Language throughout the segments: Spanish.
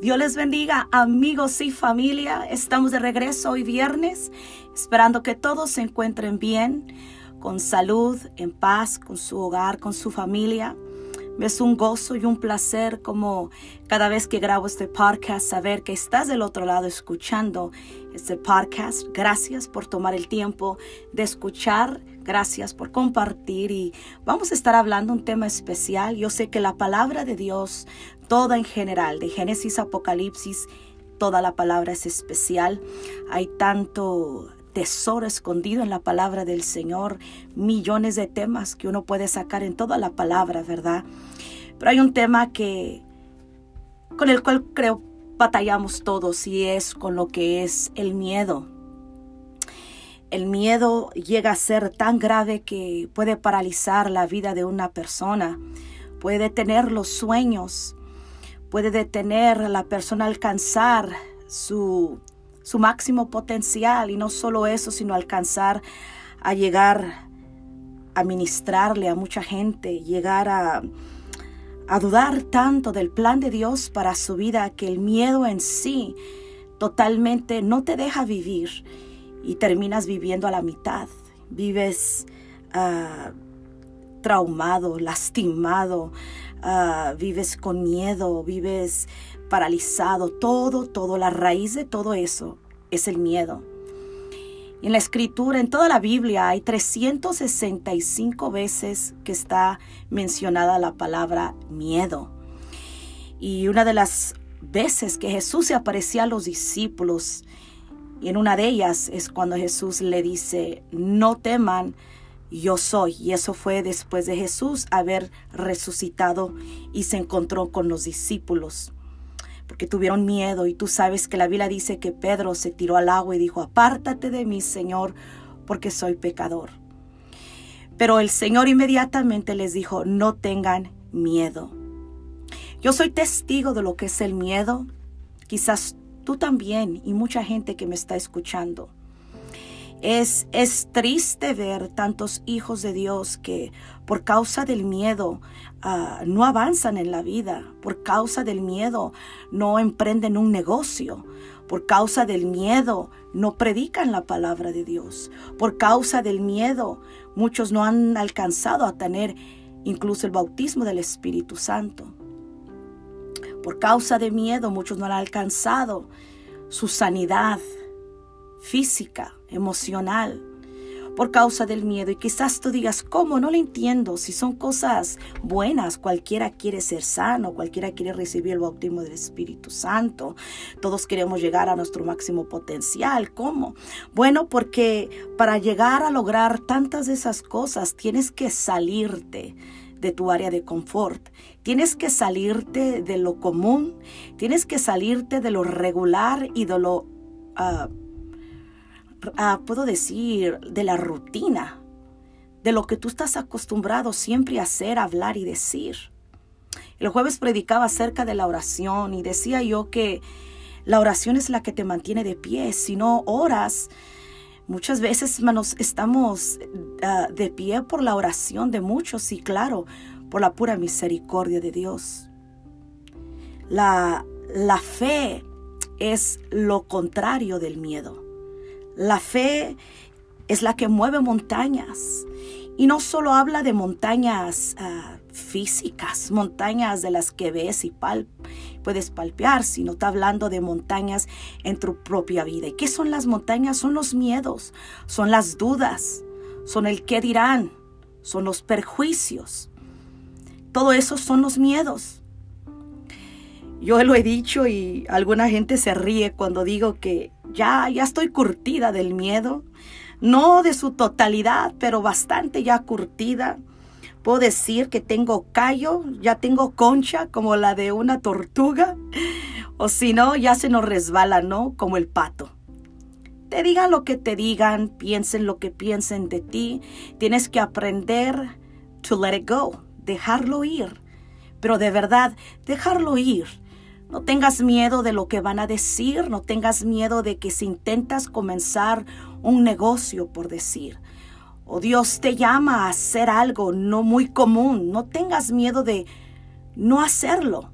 Dios les bendiga, amigos y familia. Estamos de regreso hoy viernes, esperando que todos se encuentren bien, con salud, en paz, con su hogar, con su familia. Es un gozo y un placer como cada vez que grabo este podcast saber que estás del otro lado escuchando este podcast. Gracias por tomar el tiempo de escuchar. Gracias por compartir y vamos a estar hablando un tema especial. Yo sé que la palabra de Dios toda en general, de Génesis a Apocalipsis, toda la palabra es especial. Hay tanto tesoro escondido en la palabra del Señor, millones de temas que uno puede sacar en toda la palabra, ¿verdad? Pero hay un tema que con el cual creo batallamos todos y es con lo que es el miedo. El miedo llega a ser tan grave que puede paralizar la vida de una persona, puede detener los sueños, puede detener a la persona a alcanzar su, su máximo potencial y no solo eso, sino alcanzar a llegar a ministrarle a mucha gente, llegar a, a dudar tanto del plan de Dios para su vida que el miedo en sí totalmente no te deja vivir y terminas viviendo a la mitad. Vives uh, traumado, lastimado, uh, vives con miedo, vives paralizado, todo, todo, la raíz de todo eso es el miedo. En la escritura, en toda la Biblia, hay 365 veces que está mencionada la palabra miedo. Y una de las veces que Jesús se aparecía a los discípulos, y en una de ellas es cuando Jesús le dice, no teman, yo soy. Y eso fue después de Jesús haber resucitado y se encontró con los discípulos. Porque tuvieron miedo y tú sabes que la Biblia dice que Pedro se tiró al agua y dijo, apártate de mí, Señor, porque soy pecador. Pero el Señor inmediatamente les dijo, no tengan miedo. Yo soy testigo de lo que es el miedo. Quizás tú también y mucha gente que me está escuchando. Es, es triste ver tantos hijos de Dios que por causa del miedo ah, no avanzan en la vida, por causa del miedo no emprenden un negocio, por causa del miedo no predican la palabra de Dios, por causa del miedo muchos no han alcanzado a tener incluso el bautismo del Espíritu Santo. Por causa de miedo muchos no han alcanzado su sanidad física, emocional, por causa del miedo. Y quizás tú digas, ¿cómo? No lo entiendo. Si son cosas buenas, cualquiera quiere ser sano, cualquiera quiere recibir el bautismo del Espíritu Santo. Todos queremos llegar a nuestro máximo potencial. ¿Cómo? Bueno, porque para llegar a lograr tantas de esas cosas tienes que salirte de tu área de confort. Tienes que salirte de lo común, tienes que salirte de lo regular y de lo ah, Ah, puedo decir, de la rutina, de lo que tú estás acostumbrado siempre a hacer, hablar y decir. El jueves predicaba acerca de la oración y decía yo que la oración es la que te mantiene de pie. Si no oras, muchas veces hermanos, estamos ah, de pie por la oración de muchos y claro, por la pura misericordia de Dios. La, la fe es lo contrario del miedo. La fe es la que mueve montañas. Y no solo habla de montañas ah, físicas, montañas de las que ves y puedes palpear, sino está hablando de montañas en tu propia vida. ¿Y qué son las montañas? Son los miedos, son las dudas, son el qué dirán, son los perjuicios. Todo eso son los miedos. Yo lo he dicho y alguna gente se ríe cuando digo que ya, ya estoy curtida del miedo. No de su totalidad, pero bastante ya curtida. Puedo decir que tengo callo, ya tengo concha como la de una tortuga. O si no, ya se nos resbala, ¿no? Como el pato. Te digan lo que te digan, piensen lo que piensen de ti. Tienes que aprender to let it go, dejarlo ir. Pero de verdad, dejarlo ir no tengas miedo de lo que van a decir, no tengas miedo de que si intentas comenzar un negocio, por decir, o Dios te llama a hacer algo no muy común, no tengas miedo de no hacerlo.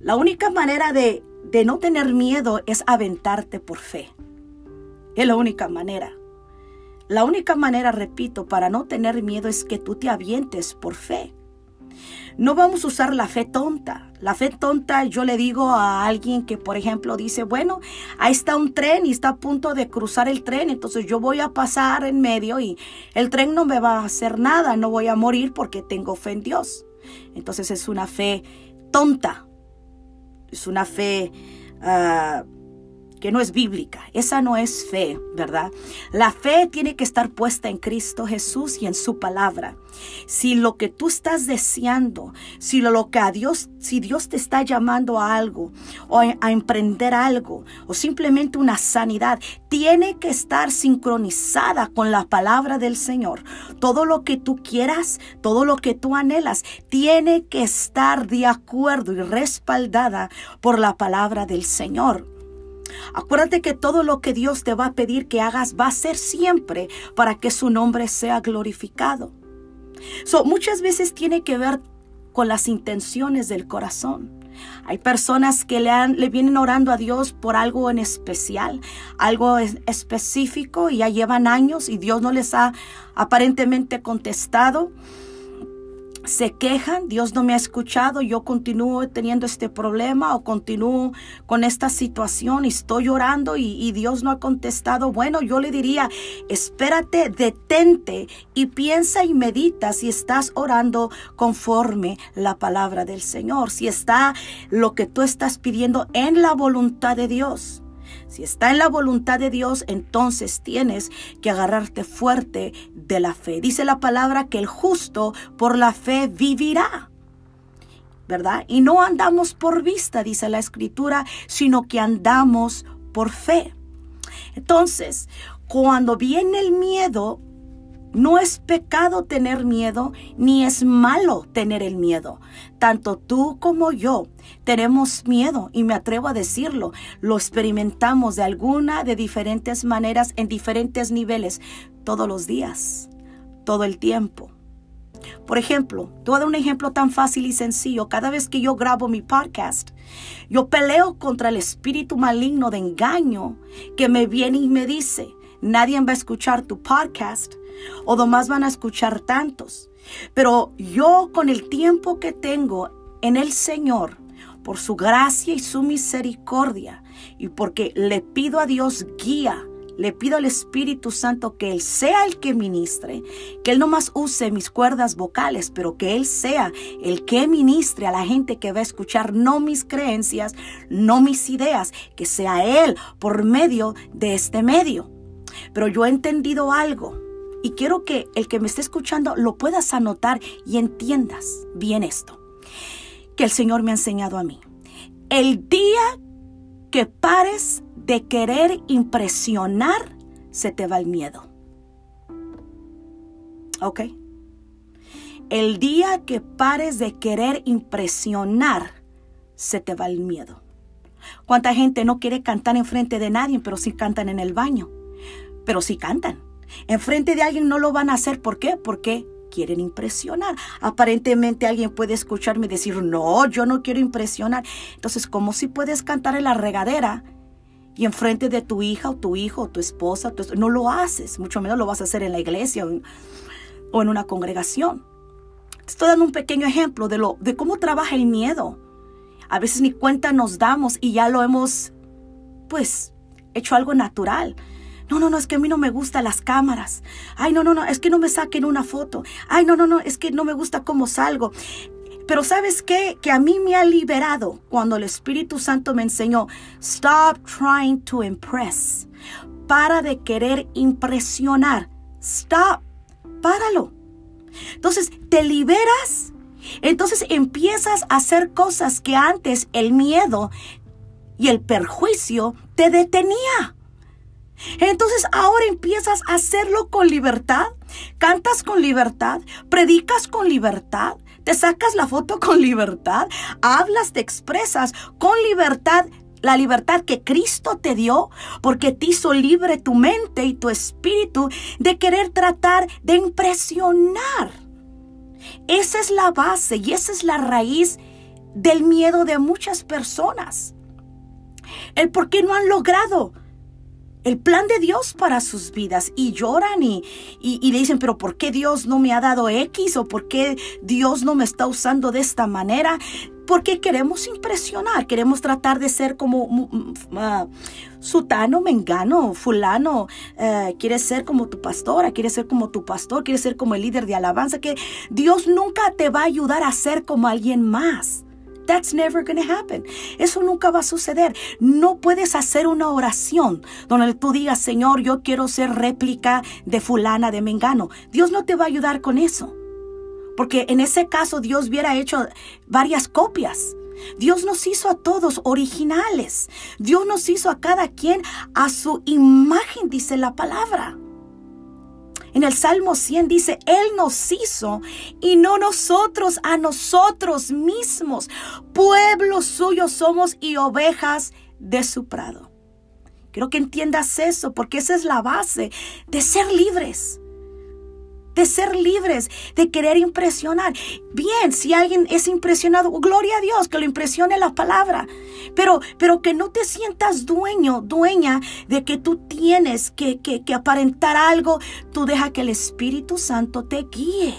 La única manera de, de no tener miedo es aventarte por fe. Es la única manera. La única manera, repito, para no tener miedo es que tú te avientes por fe. No vamos a usar la fe tonta. La fe tonta, yo le digo a alguien que, por ejemplo, dice, bueno, ahí está un tren y está a punto de cruzar el tren, entonces yo voy a pasar en medio y el tren no me va a hacer nada, no voy a morir porque tengo fe en Dios. Entonces es una fe tonta, es una fe... Ah, que no es bíblica. Esa no es fe, ¿verdad? La fe tiene que estar puesta en Cristo Jesús y en su palabra. Si lo que tú estás deseando, si lo que a Dios, si Dios te está llamando a algo o a, emprender algo o simplemente una sanidad, tiene que estar sincronizada con la palabra del Señor. Todo lo que tú quieras, todo lo que tú anhelas, tiene que estar de acuerdo y respaldada por la palabra del Señor. Acuérdate que todo lo que Dios te va a pedir que hagas va a ser siempre para que su nombre sea glorificado. So, muchas veces tiene que ver con las intenciones del corazón. Hay personas que le, han, le vienen orando a Dios por algo en especial, algo específico, y ya llevan años y Dios no les ha aparentemente contestado se quejan, Dios no me ha escuchado, yo continúo teniendo este problema o continúo con esta situación y estoy llorando y, y, Dios no ha contestado. Bueno, yo le diría, espérate, detente y piensa y medita si estás orando conforme la palabra del Señor, si está lo que tú estás pidiendo en la voluntad de Dios. Si está en la voluntad de Dios, entonces tienes que agarrarte fuerte de la fe. Dice la palabra que el justo por la fe vivirá. ¿Verdad? Y no andamos por vista, dice la escritura, sino que andamos por fe. Entonces, cuando viene el miedo, no es pecado tener miedo, ni es malo tener el miedo. Tanto tú como yo tenemos miedo y me atrevo a decirlo. Lo experimentamos de alguna, de diferentes maneras, en diferentes niveles, todos los días, todo el tiempo. Por ejemplo, te dar un ejemplo tan fácil y sencillo. Cada vez que yo grabo mi podcast, yo peleo contra el espíritu maligno de engaño que me viene y me dice, nadie va a escuchar tu podcast o nomás van a escuchar tantos. Pero yo con el tiempo que tengo en el Señor, por su gracia y su misericordia, y porque le pido a Dios guía, le pido al Espíritu Santo que Él sea el que ministre, que Él no más use mis cuerdas vocales, pero que Él sea el que ministre a la gente que va a escuchar no mis creencias, no mis ideas, que sea Él por medio de este medio. Pero yo he entendido algo y quiero que el que me esté escuchando lo puedas anotar y entiendas bien esto, que el Señor me ha enseñado a mí. El día que pares de querer impresionar, se te va el miedo. ¿Ok? El día que pares de querer impresionar, se te va el miedo. ¿Cuánta gente no quiere cantar en frente de nadie, pero sí cantan en el baño? Pero sí cantan. Enfrente de alguien no lo van a hacer. ¿Por qué? Porque quieren impresionar. Aparentemente alguien puede escucharme decir, no, yo no quiero impresionar. Entonces, ¿cómo si puedes cantar en la regadera y enfrente de tu hija o tu hijo o tu esposa? no lo haces, mucho menos lo vas a hacer en la iglesia o en, una congregación. estoy dando un pequeño ejemplo de, lo, de cómo trabaja el miedo. A veces ni cuenta nos damos y ya lo hemos, pues, hecho algo natural. No, no, no, es que a mí no me gustan las cámaras. Ay, no, no, no, es que no me saquen una foto. Ay, no, no, no, es que no me gusta cómo salgo. Pero sabes qué? Que a mí me ha liberado cuando el Espíritu Santo me enseñó, stop trying to impress. Para de querer impresionar. Stop. Páralo. Entonces, te liberas. Entonces empiezas a hacer cosas que antes el miedo y el perjuicio te detenía. Entonces ahora empiezas a hacerlo con libertad, cantas con libertad, predicas con libertad, te sacas la foto con libertad, hablas, te expresas con libertad la libertad que Cristo te dio, porque te hizo libre tu mente y tu espíritu de querer tratar de impresionar. Esa es la base y esa es la raíz del miedo de muchas personas. El por qué no han logrado el plan de Dios para sus vidas y lloran y, y, dicen, pero ¿por qué Dios no me ha dado X o por qué Dios no me está usando de esta manera? Porque queremos impresionar, queremos tratar de ser como uh, sutano, mengano, fulano, uh, quieres ser como tu pastora, quieres ser como tu pastor, quieres ser como el líder de alabanza, que Dios nunca te va a ayudar a ser como alguien más. That's never to happen. Eso nunca va a suceder. No puedes hacer una oración donde tú digas, Señor, yo quiero ser réplica de fulana, de mengano. Dios no te va a ayudar con eso. Porque en ese caso Dios hubiera hecho varias copias. Dios nos hizo a todos originales. Dios nos hizo a cada quien a su imagen, dice la palabra. En el Salmo 100 dice, Él nos hizo y no nosotros a nosotros mismos. Pueblo suyo somos y ovejas de su prado. Quiero que entiendas eso porque esa es la base de ser libres de ser libres, de querer impresionar. Bien, si alguien es impresionado, gloria a Dios, que lo impresione la palabra. Pero, pero que no te sientas dueño, dueña de que tú tienes que, que, que aparentar algo. Tú deja que el Espíritu Santo te guíe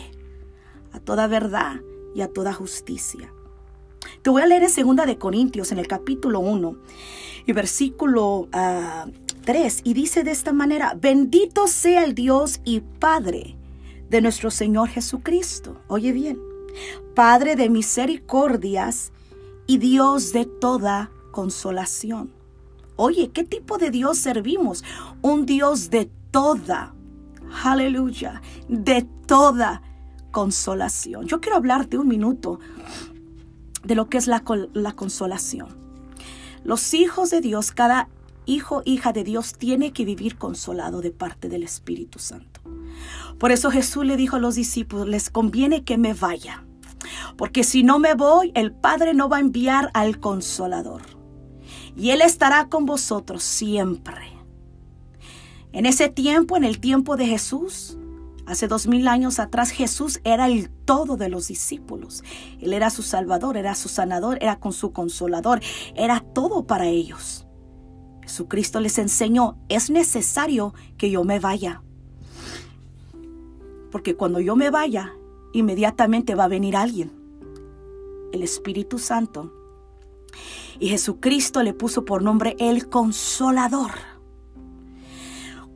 a toda verdad y a toda justicia. Te voy a leer en 2 de Corintios, en el capítulo 1 y versículo 3, ah, y dice de esta manera, bendito sea el Dios y Padre de nuestro Señor Jesucristo. Oye bien, Padre de misericordias y Dios de toda consolación. Oye, ¿qué tipo de Dios servimos? Un Dios de toda, aleluya, de toda consolación. Yo quiero hablarte un minuto de lo que es la, la consolación. Los hijos de Dios, cada hijo, hija de Dios, tiene que vivir consolado de parte del Espíritu Santo. Por eso Jesús le dijo a los discípulos, les conviene que me vaya, porque si no me voy, el Padre no va a enviar al consolador, y Él estará con vosotros siempre. En ese tiempo, en el tiempo de Jesús, Hace dos mil años atrás Jesús era el todo de los discípulos. Él era su salvador, era su sanador, era con su consolador, era todo para ellos. Jesucristo les enseñó, es necesario que yo me vaya. Porque cuando yo me vaya, inmediatamente va a venir alguien, el Espíritu Santo. Y Jesucristo le puso por nombre el consolador.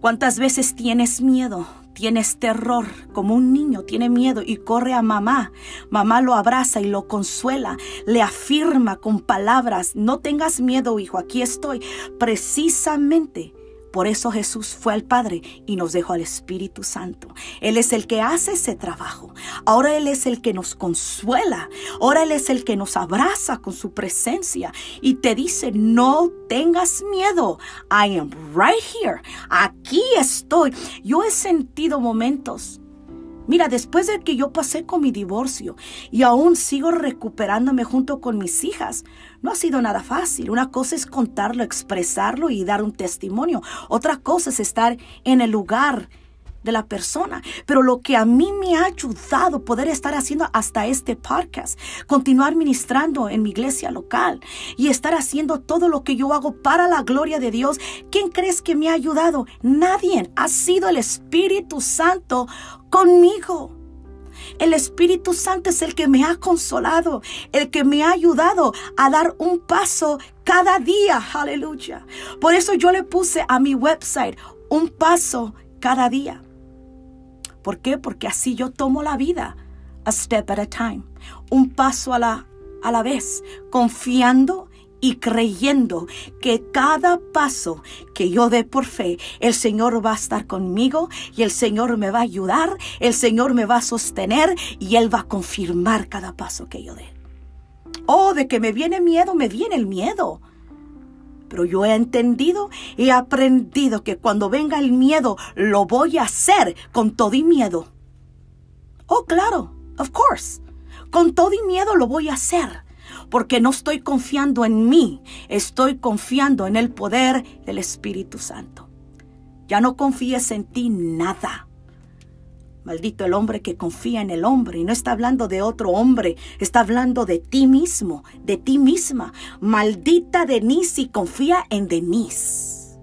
¿Cuántas veces tienes miedo? Tienes terror, como un niño tiene miedo y corre a mamá. Mamá lo abraza y lo consuela, le afirma con palabras, no tengas miedo, hijo, aquí estoy. Precisamente por eso Jesús fue al Padre y nos dejó al Espíritu Santo. Él es el que hace ese trabajo. Ahora Él es el que nos consuela. Ahora Él es el que nos abraza con su presencia y te dice, no tengas miedo. I am right here. Aquí estoy. Yo he sentido momentos Mira, después de que yo pasé con mi divorcio y aún sigo recuperándome junto con mis hijas, no ha sido nada fácil. Una cosa es contarlo, expresarlo y dar un testimonio. Otra cosa es estar en el lugar de la persona. Pero lo que a mí me ha ayudado poder estar haciendo hasta este podcast, continuar ministrando en mi iglesia local y estar haciendo todo lo que yo hago para la gloria de Dios, ¿quién crees que me ha ayudado? Nadie. Ha sido el Espíritu Santo conmigo. El Espíritu Santo es el que me ha consolado, el que me ha ayudado a dar un paso cada día. Aleluya. Por eso yo le puse a mi website un paso cada día. ¿Por qué? Porque así yo tomo la vida, a step at a time, un paso a la, a la vez, confiando y creyendo que cada paso que yo dé por fe, el Señor va a estar conmigo y el Señor me va a ayudar, el Señor me va a sostener y Él va a confirmar cada paso que yo dé. Oh, de que me viene miedo, me viene el miedo. Pero yo he entendido y he aprendido que cuando venga el miedo, lo voy a hacer con todo y miedo. Oh, claro, of course. Con todo y miedo lo voy a hacer. Porque no estoy confiando en mí, estoy confiando en el poder del Espíritu Santo. Ya no confíes en ti nada. Maldito el hombre que confía en el hombre. Y no está hablando de otro hombre, está hablando de ti mismo, de ti misma. Maldita Denise si confía en Denise.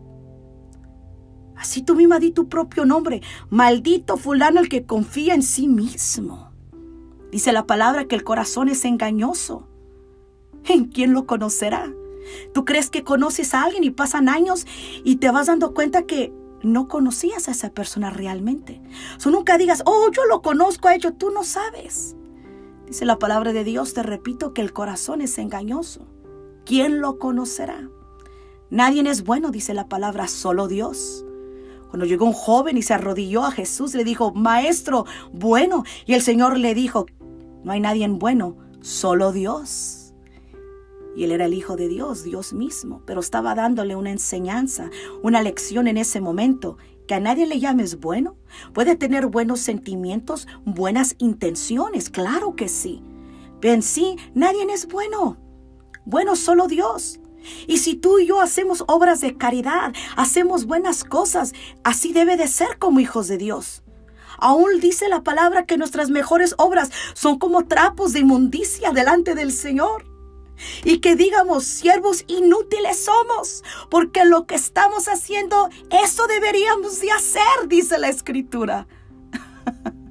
Así tú misma di tu propio nombre. Maldito fulano el que confía en sí mismo. Dice la palabra que el corazón es engañoso. ¿En quién lo conocerá? Tú crees que conoces a alguien y pasan años y te vas dando cuenta que no conocías a esa persona realmente. So, nunca digas, oh, yo lo conozco a ellos, tú no sabes. Dice la palabra de Dios, te repito que el corazón es engañoso. ¿Quién lo conocerá? Nadie es bueno, dice la palabra, solo Dios. Cuando llegó un joven y se arrodilló a Jesús, le dijo, Maestro, bueno. Y el Señor le dijo, no hay nadie bueno, solo Dios. Y él era el Hijo de Dios, Dios mismo, pero estaba dándole una enseñanza, una lección en ese momento. Que a nadie le llames bueno. Puede tener buenos sentimientos, buenas intenciones, claro que sí. Pero en sí, nadie es bueno. Bueno, solo Dios. Y si tú y yo hacemos obras de caridad, hacemos buenas cosas, así debe de ser como hijos de Dios. Aún dice la palabra que nuestras mejores obras son como trapos de inmundicia delante del Señor y que digamos, siervos inútiles somos, porque lo que estamos haciendo, eso deberíamos de hacer, dice la escritura.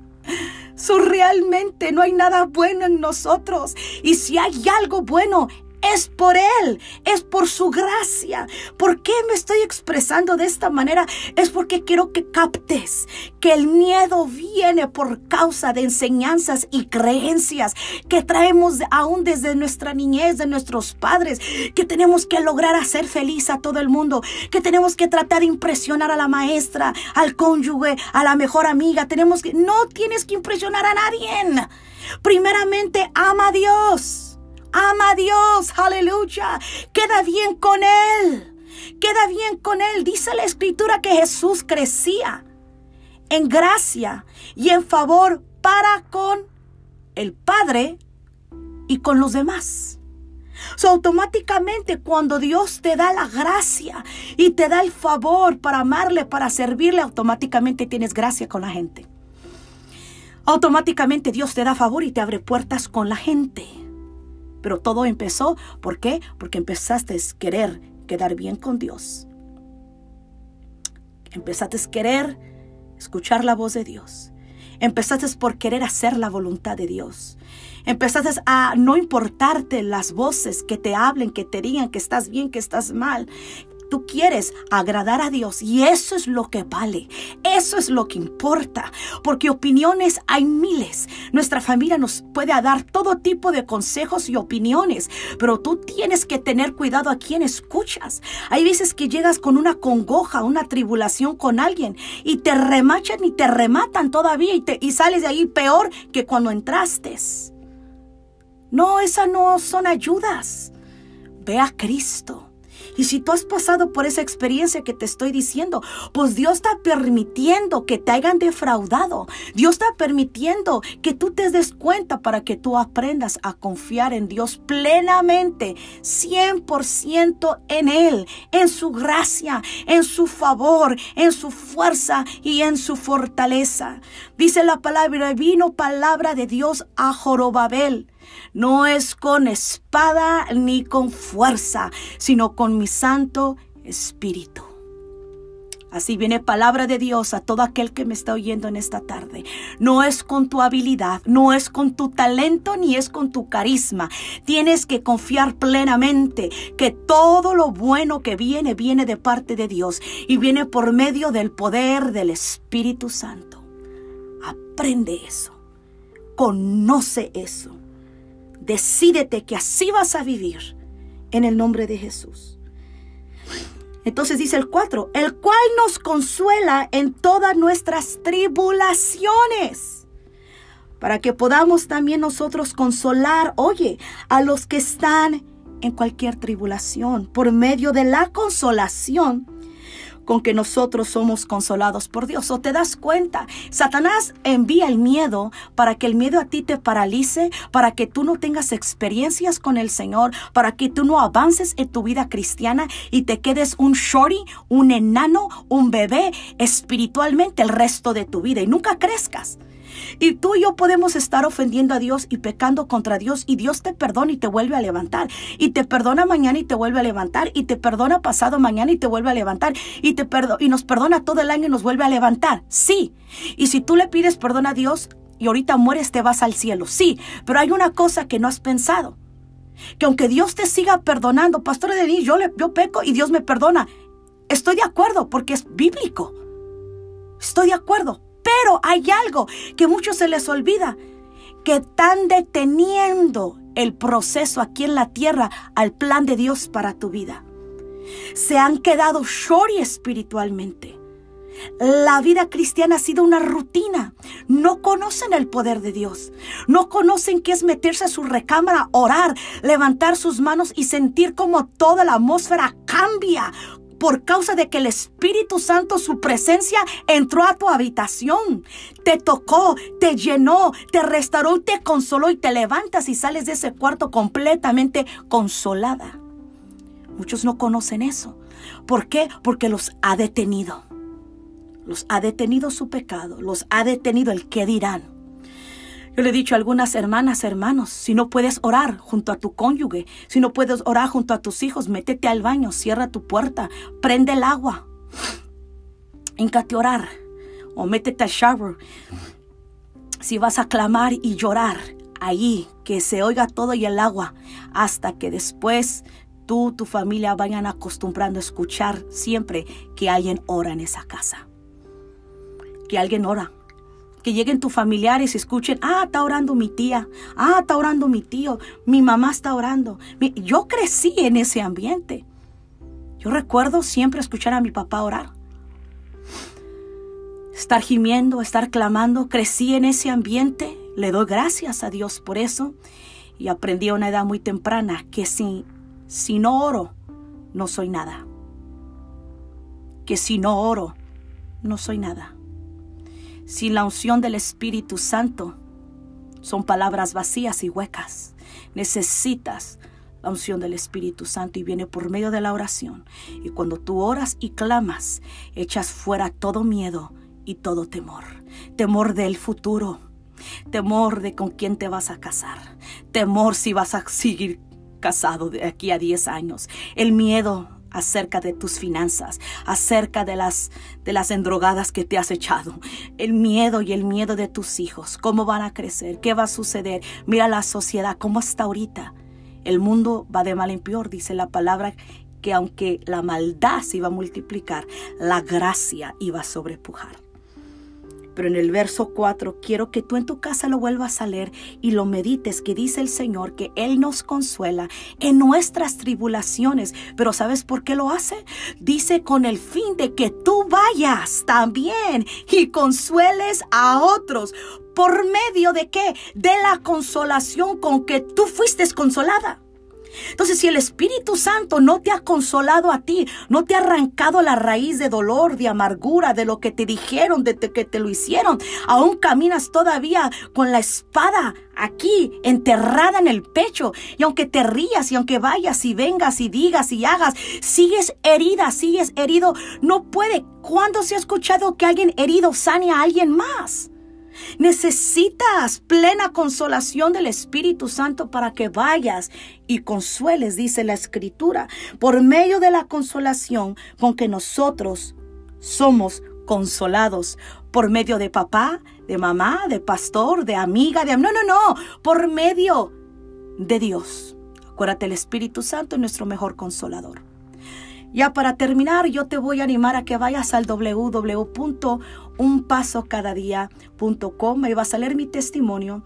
So, realmente no hay nada bueno en nosotros. Y si hay algo bueno, es por Él, es por su gracia. ¿Por qué me estoy expresando de esta manera? Es porque quiero que captes que el miedo viene por causa de enseñanzas y creencias que traemos aún desde nuestra niñez, de nuestros padres, que tenemos que lograr hacer feliz a todo el mundo, que tenemos que tratar de impresionar a la maestra, al cónyuge, a la mejor amiga. Tenemos que, no tienes que impresionar a nadie. Primeramente, ama a Dios. Ama a Dios, aleluya. Queda bien con Él. Queda bien con Él. Dice la escritura que Jesús crecía en gracia y en favor para con el Padre y con los demás. So, automáticamente cuando Dios te da la gracia y te da el favor para amarle, para servirle, automáticamente tienes gracia con la gente. Automáticamente Dios te da favor y te abre puertas con la gente. Pero todo empezó, ¿por qué? Porque empezaste a querer quedar bien con Dios. Empezaste a querer escuchar la voz de Dios. Empezaste por querer hacer la voluntad de Dios. Empezaste a no importarte las voces que te hablen, que te digan que estás bien, que estás mal, tú quieres agradar a Dios y eso es lo que vale, eso es lo que importa, porque opiniones hay miles. Nuestra familia nos puede dar todo tipo de consejos y opiniones, pero tú tienes que tener cuidado a quién escuchas. Hay veces que llegas con una congoja, una tribulación con alguien y te remachan y te rematan todavía y, te, y sales de ahí peor que cuando entraste. No, esas no son ayudas. Ve a Cristo. Y si tú has pasado por esa experiencia que te estoy diciendo, pues Dios está permitiendo que te hayan defraudado. Dios está permitiendo que tú te des cuenta para que tú aprendas a confiar en Dios plenamente, 100% en Él, en su gracia, en su favor, en su fuerza y en su fortaleza. Dice la palabra, vino palabra de Dios a Jorobabel no es con espada ni con fuerza, sino con mi Santo Espíritu. Así viene palabra de Dios a todo aquel que me está oyendo en esta tarde. No es con tu habilidad, no es con tu talento, ni es con tu carisma. Tienes que confiar plenamente que todo lo bueno que viene viene de parte de Dios y viene por medio del poder del Espíritu Santo. Aprende eso. Conoce eso. Decídete que así vas a vivir en el nombre de Jesús. Entonces dice el 4, el cual nos consuela en todas nuestras tribulaciones, para que podamos también nosotros consolar, oye, a los que están en cualquier tribulación, por medio de la consolación con que nosotros somos consolados por Dios. ¿O te das cuenta? Satanás envía el miedo para que el miedo a ti te paralice, para que tú no tengas experiencias con el Señor, para que tú no avances en tu vida cristiana y te quedes un shorty, un enano, un bebé espiritualmente el resto de tu vida y nunca crezcas. Y tú y yo podemos estar ofendiendo a Dios y pecando contra Dios y Dios te perdona y te vuelve a levantar. Y te perdona mañana y te vuelve a levantar. Y te perdona pasado mañana y te vuelve a levantar. Y, te y nos perdona todo el año y nos vuelve a levantar. Sí. Y si tú le pides perdón a Dios y ahorita mueres te vas al cielo. Sí. Pero hay una cosa que no has pensado. Que aunque Dios te siga perdonando, pastor Denis, yo, le, yo peco y Dios me perdona. Estoy de acuerdo porque es bíblico. Estoy de acuerdo. Pero hay algo que muchos se les olvida, que están deteniendo el proceso aquí en la tierra al plan de Dios para tu vida. Se han quedado shorty espiritualmente. La vida cristiana ha sido una rutina. No conocen el poder de Dios. No conocen qué es meterse a su recámara, orar, levantar sus manos y sentir como toda la atmósfera cambia por causa de que el Espíritu Santo, su presencia, entró a tu habitación, te tocó, te llenó, te restauró, te consoló y te levantas y sales de ese cuarto completamente consolada. Muchos no conocen eso. ¿Por qué? Porque los ha detenido. Los ha detenido su pecado, los ha detenido el qué dirán. Yo le he dicho a algunas hermanas, hermanos, si no puedes orar junto a tu cónyuge, si no puedes orar junto a tus hijos, métete al baño, cierra tu puerta, prende el agua, encate a orar o métete al shower. Si vas a clamar y llorar, ahí que se oiga todo y el agua, hasta que después tú, tu familia vayan acostumbrando a escuchar siempre que alguien ora en esa casa. Que alguien ora que lleguen tus familiares y escuchen, ah, está orando mi tía, ah, está orando mi tío, mi mamá está orando. Yo crecí en ese ambiente. Yo recuerdo siempre escuchar a mi papá orar. Estar gimiendo, estar clamando, crecí en ese ambiente. Le doy gracias a Dios por eso. Y aprendí a una edad muy temprana que si, si no oro, no soy nada. Que si no oro, no soy nada sin la unción del Espíritu Santo, son palabras vacías y huecas. Necesitas la unción del Espíritu Santo y viene por medio de la oración. Y cuando tú oras y clamas, echas fuera todo miedo y todo temor. Temor del futuro, temor de con quién te vas a casar, temor si vas a seguir casado de aquí a 10 años, el miedo acerca de tus finanzas, acerca de las de las endrogadas que te has echado, el miedo y el miedo de tus hijos, cómo van a crecer, qué va a suceder. Mira la sociedad cómo está ahorita. El mundo va de mal en peor, dice la palabra que aunque la maldad se iba a multiplicar, la gracia iba a sobrepujar. Pero en el verso 4 quiero que tú en tu casa lo vuelvas a leer y lo medites, que dice el Señor que Él nos consuela en nuestras tribulaciones. Pero ¿sabes por qué lo hace? Dice con el fin de que tú vayas también y consueles a otros. ¿Por medio de qué? De la consolación con que tú fuiste consolada. Entonces, si el Espíritu Santo no te ha consolado a ti, no te ha arrancado la raíz de dolor, de amargura, de lo que te dijeron, de que te lo hicieron, aún caminas todavía con la espada aquí enterrada en el pecho. Y aunque te rías y aunque vayas y vengas y digas y hagas, sigues herida, sigues herido. No puede. ¿Cuándo se ha escuchado que alguien herido sane a alguien más? Necesitas plena consolación del Espíritu Santo para que vayas y consueles, dice la Escritura, por medio de la consolación con que nosotros somos consolados por medio de papá, de mamá, de pastor, de amiga, de... No, no, no, por medio de Dios. Acuérdate, el Espíritu Santo es nuestro mejor consolador. Ya para terminar, yo te voy a animar a que vayas al www.unpasocadadía.com y vas a leer mi testimonio,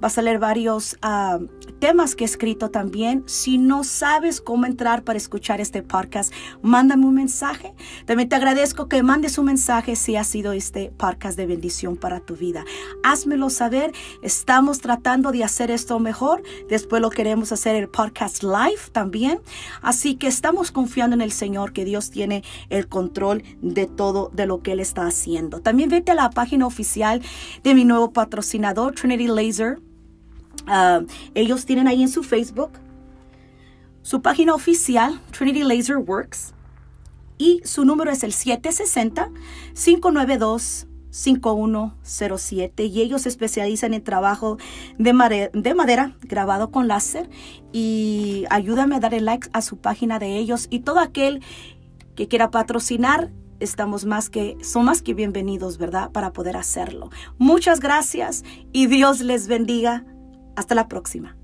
vas a leer varios ah, temas que he escrito también. Si no sabes cómo entrar para escuchar este podcast, mándame un mensaje. También te agradezco que mandes un mensaje si ha sido este podcast de bendición para tu vida. Házmelo saber. Estamos tratando de hacer esto mejor. Después lo queremos hacer el podcast live también. Así que estamos confiando en el Señor, que Dios tiene el control de todo de lo que Él está haciendo. También vete a la página oficial de mi nuevo patrocinador, Trinity Laser. Ah, ellos tienen ahí en su Facebook su página oficial, Trinity Laser Works, y su número es el 760 592 5107 y ellos se especializan en trabajo de, de madera grabado con láser y ayúdame a darle like a su página de ellos y todo aquel que quiera patrocinar estamos más que son más que bienvenidos, ¿verdad? Para poder hacerlo. Muchas gracias y Dios les bendiga. Hasta la próxima.